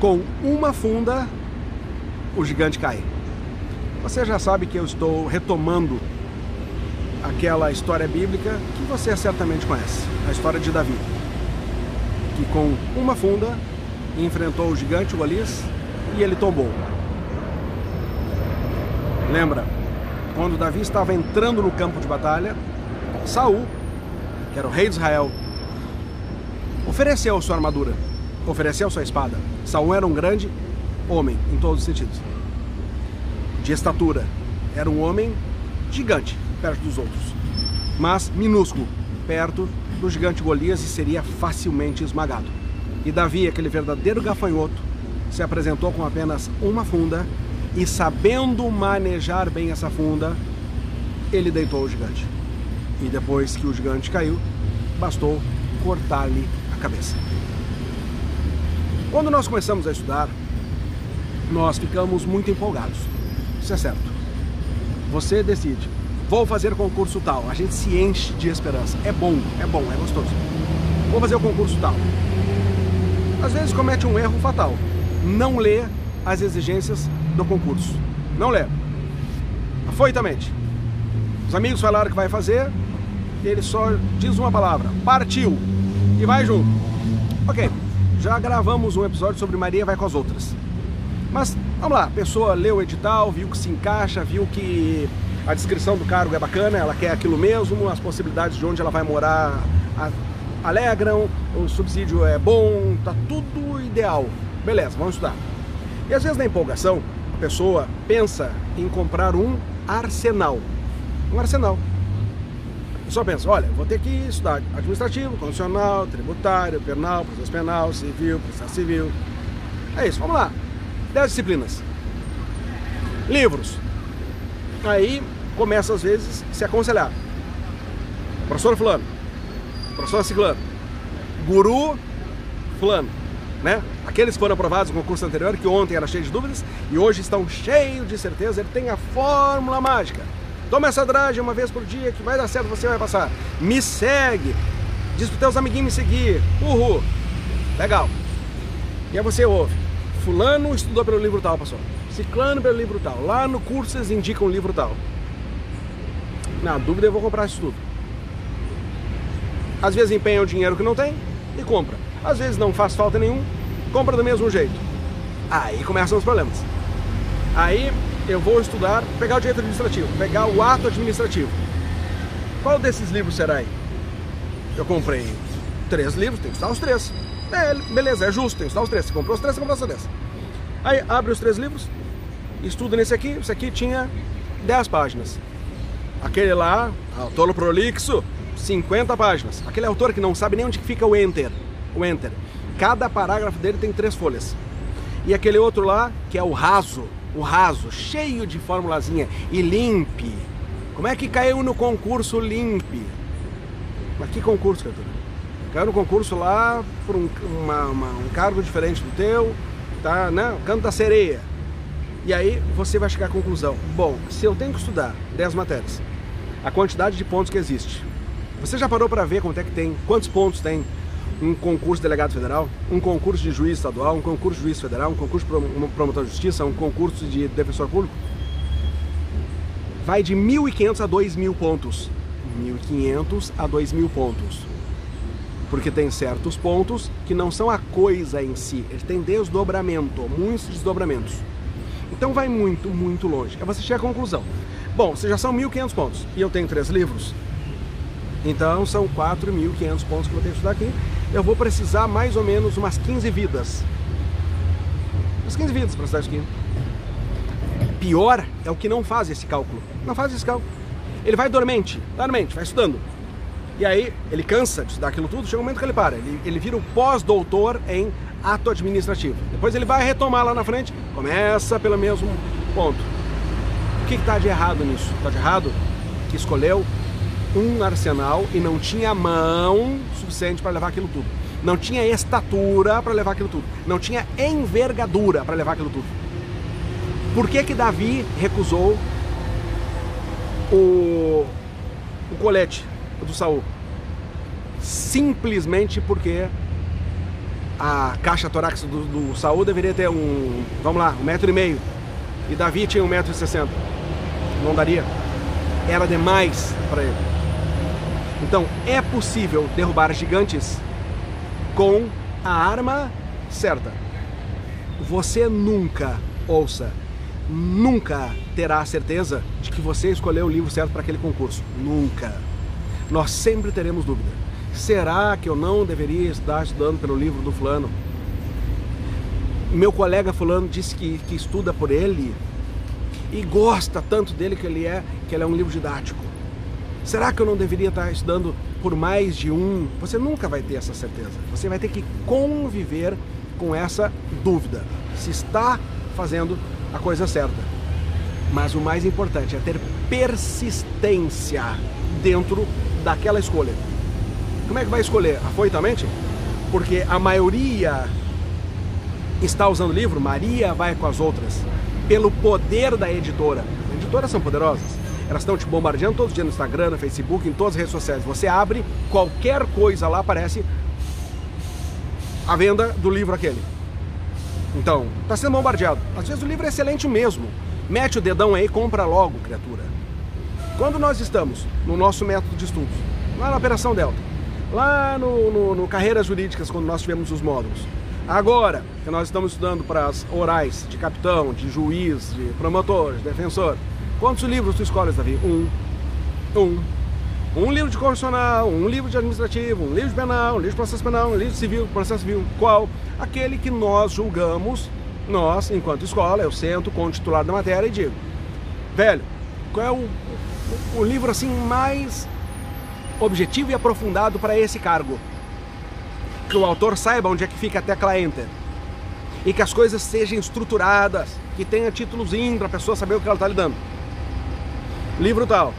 com uma funda, o gigante cai. Você já sabe que eu estou retomando aquela história bíblica que você certamente conhece, a história de Davi, que com uma funda enfrentou o gigante Golias e ele tombou. Lembra? Quando Davi estava entrando no campo de batalha, Saul, que era o rei de Israel, ofereceu sua armadura, ofereceu sua espada. Saul era um grande homem em todos os sentidos. De estatura, era um homem gigante perto dos outros, mas minúsculo perto do gigante Golias e seria facilmente esmagado. E Davi, aquele verdadeiro gafanhoto, se apresentou com apenas uma funda e sabendo manejar bem essa funda, ele deitou o gigante. E depois que o gigante caiu, bastou cortar-lhe a cabeça. Quando nós começamos a estudar, nós ficamos muito empolgados. Isso é certo. Você decide, vou fazer concurso tal. A gente se enche de esperança. É bom, é bom, é gostoso. Vou fazer o concurso tal. Às vezes comete um erro fatal. Não lê as exigências do concurso. Não lê. Afoitamente. Os amigos falaram que vai fazer, ele só diz uma palavra: partiu. E vai junto. Ok, já gravamos um episódio sobre Maria vai com as outras. Mas vamos lá, a pessoa leu o edital, viu que se encaixa, viu que a descrição do cargo é bacana, ela quer aquilo mesmo, as possibilidades de onde ela vai morar alegram, o subsídio é bom, tá tudo ideal. Beleza, vamos estudar. E às vezes na empolgação, a pessoa pensa em comprar um arsenal. Um arsenal. Pessoa pensa, olha, vou ter que estudar administrativo, constitucional, tributário, penal, processo penal, civil, processo civil. É isso, vamos lá. 10 disciplinas. Livros. Aí começa às vezes se aconselhar. Professor fulano, professor ciclano, guru fulano, né? Aqueles que foram aprovados no concurso anterior, que ontem era cheio de dúvidas e hoje estão cheios de certeza, ele tem a fórmula mágica. Toma essa dragem uma vez por dia que vai dar certo, você vai passar. Me segue. Diz para teus amiguinhos me seguir. Uhul. Legal. E aí você ouve. Fulano estudou pelo livro tal, pastor. Ciclano pelo livro tal. Lá no curso eles indicam o livro tal. Na dúvida eu vou comprar isso tudo. Às vezes empenha o dinheiro que não tem e compra. Às vezes não faz falta nenhum, compra do mesmo jeito. Aí começam os problemas. Aí eu vou estudar, pegar o direito administrativo, pegar o ato administrativo. Qual desses livros será aí? Eu comprei três livros, tem que estudar os três. É, beleza, é justo, tem que estudar os três. Você comprou os três, você comprou os três. Aí abre os três livros, estuda nesse aqui, esse aqui tinha 10 páginas. Aquele lá, autor prolixo, 50 páginas. Aquele autor que não sabe nem onde fica o enter. O enter. Cada parágrafo dele tem três folhas. E aquele outro lá, que é o raso, o raso, cheio de formulazinha e limpe. Como é que caiu no concurso limpe? Mas que concurso, criatura? Caiu no concurso lá por um, uma, uma, um cargo diferente do teu, tá, né? Canto da sereia. E aí você vai chegar à conclusão. Bom, se eu tenho que estudar 10 matérias, a quantidade de pontos que existe. Você já parou para ver quanto é que tem, quantos pontos tem um concurso de delegado federal, um concurso de juiz estadual, um concurso de juiz federal, um concurso de promotor de justiça, um concurso de defensor público, vai de 1.500 a 2.000 pontos. 1.500 a 2.000 pontos. Porque tem certos pontos que não são a coisa em si, eles têm desdobramento, muitos desdobramentos. Então vai muito, muito longe. Aí você chega à conclusão. Bom, se já são 1.500 pontos e eu tenho três livros, então são 4.500 pontos que eu tenho que estudar aqui eu vou precisar mais ou menos umas 15 vidas. Umas 15 vidas para estudar isso aqui. Pior é o que não faz esse cálculo. Não faz esse cálculo. Ele vai dormente, dormente, vai estudando. E aí ele cansa de estudar aquilo tudo, chega um momento que ele para. Ele, ele vira o pós-doutor em ato administrativo. Depois ele vai retomar lá na frente, começa pelo mesmo ponto. O que está de errado nisso? Está de errado que escolheu um arsenal e não tinha mão suficiente para levar aquilo tudo. Não tinha estatura para levar aquilo tudo. Não tinha envergadura para levar aquilo tudo. Por que que Davi recusou o, o colete do Saul? Simplesmente porque a caixa torácica do, do Saul deveria ter um, vamos lá, um metro e meio. E Davi tinha um metro e sessenta. Não daria. Era demais para ele. Então, é possível derrubar gigantes com a arma certa. Você nunca, ouça, nunca terá a certeza de que você escolheu o livro certo para aquele concurso. Nunca. Nós sempre teremos dúvida. Será que eu não deveria estar estudando pelo livro do fulano? Meu colega fulano disse que, que estuda por ele e gosta tanto dele que ele é que ele é um livro didático. Será que eu não deveria estar estudando por mais de um? Você nunca vai ter essa certeza. Você vai ter que conviver com essa dúvida. Se está fazendo a coisa certa. Mas o mais importante é ter persistência dentro daquela escolha. Como é que vai escolher? Afoitamente? Porque a maioria está usando o livro, Maria vai com as outras, pelo poder da editora. As editoras são poderosas. Elas estão te bombardeando todos os dias no Instagram, no Facebook, em todas as redes sociais. Você abre, qualquer coisa lá aparece a venda do livro aquele. Então, está sendo bombardeado. Às vezes o livro é excelente mesmo. Mete o dedão aí, compra logo, criatura. Quando nós estamos no nosso método de estudos, lá na Operação Delta, lá no, no, no Carreiras Jurídicas, quando nós tivemos os módulos, agora que nós estamos estudando para as orais de capitão, de juiz, de promotor, de defensor, quantos livros tu escolhes, Davi? Um. Um. Um livro de constitucional, um livro de administrativo, um livro de penal, um livro de processo penal, um livro de civil, processo civil. Qual? Aquele que nós julgamos, nós, enquanto escola, eu sento com o titular da matéria e digo, velho, qual é o, o, o livro assim mais objetivo e aprofundado para esse cargo? Que o autor saiba onde é que fica a tecla Enter. E que as coisas sejam estruturadas, que tenha títulozinho para a pessoa saber o que ela está lidando. Livro tal.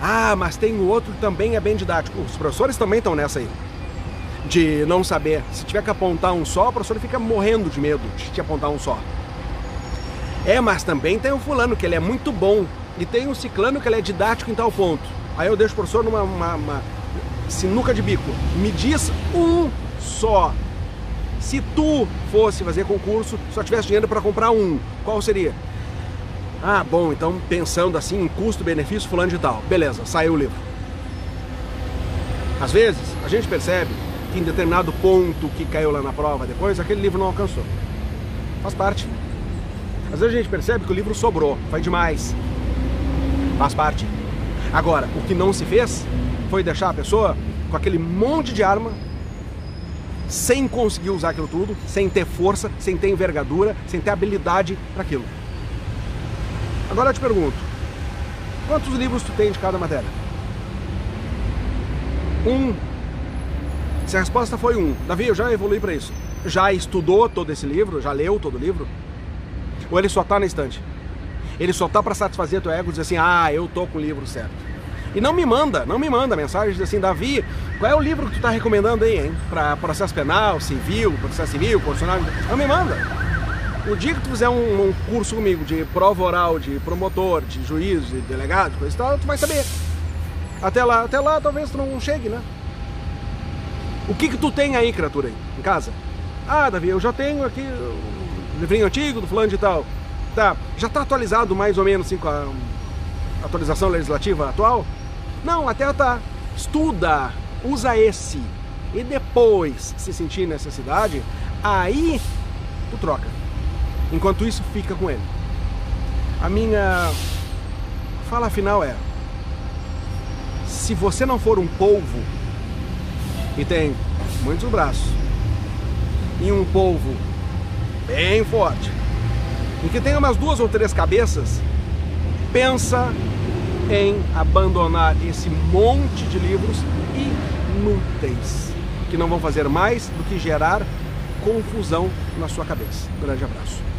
Ah, mas tem o outro também é bem didático. Os professores também estão nessa aí. De não saber. Se tiver que apontar um só, o professor fica morrendo de medo de te apontar um só. É, mas também tem o fulano, que ele é muito bom. E tem o ciclano, que ele é didático em tal ponto. Aí eu deixo o professor numa uma, uma sinuca de bico. Me diz um só. Se tu fosse fazer concurso, só tivesse dinheiro para comprar um, qual seria? Ah, bom, então pensando assim em custo-benefício fulano de tal. Beleza, saiu o livro. Às vezes, a gente percebe que em determinado ponto que caiu lá na prova depois, aquele livro não alcançou. Faz parte. Às vezes a gente percebe que o livro sobrou, foi demais. Faz parte. Agora, o que não se fez foi deixar a pessoa com aquele monte de arma, sem conseguir usar aquilo tudo, sem ter força, sem ter envergadura, sem ter habilidade para aquilo. Agora eu te pergunto, quantos livros tu tem de cada matéria? Um. Se a resposta foi um, Davi, eu já evolui para isso. Já estudou todo esse livro? Já leu todo o livro? Ou ele só está na estante? Ele só tá para satisfazer teu ego e dizer assim, ah, eu tô com o livro certo. E não me manda, não me manda mensagem diz assim, Davi, qual é o livro que tu tá recomendando aí, hein? Para processo penal, civil, processo civil, constitucional? Não me manda. O dia que tu fizer um, um, curso comigo de prova oral, de promotor, de juiz, de delegado, coisa e tal, tu vai saber. Até lá, até lá talvez tu não chegue, né? O que que tu tem aí, criatura, aí, em casa? Ah, Davi, eu já tenho aqui um livrinho antigo do fulano de tal. Tá, já está atualizado mais ou menos assim com a atualização legislativa atual? Não, até tá. Estuda, usa esse. E depois, se sentir necessidade, aí tu troca. Enquanto isso, fica com ele. A minha fala final é: se você não for um polvo e tem muitos braços e um polvo bem forte, e que tenha umas duas ou três cabeças, pensa em abandonar esse monte de livros inúteis que não vão fazer mais do que gerar confusão na sua cabeça. Grande abraço.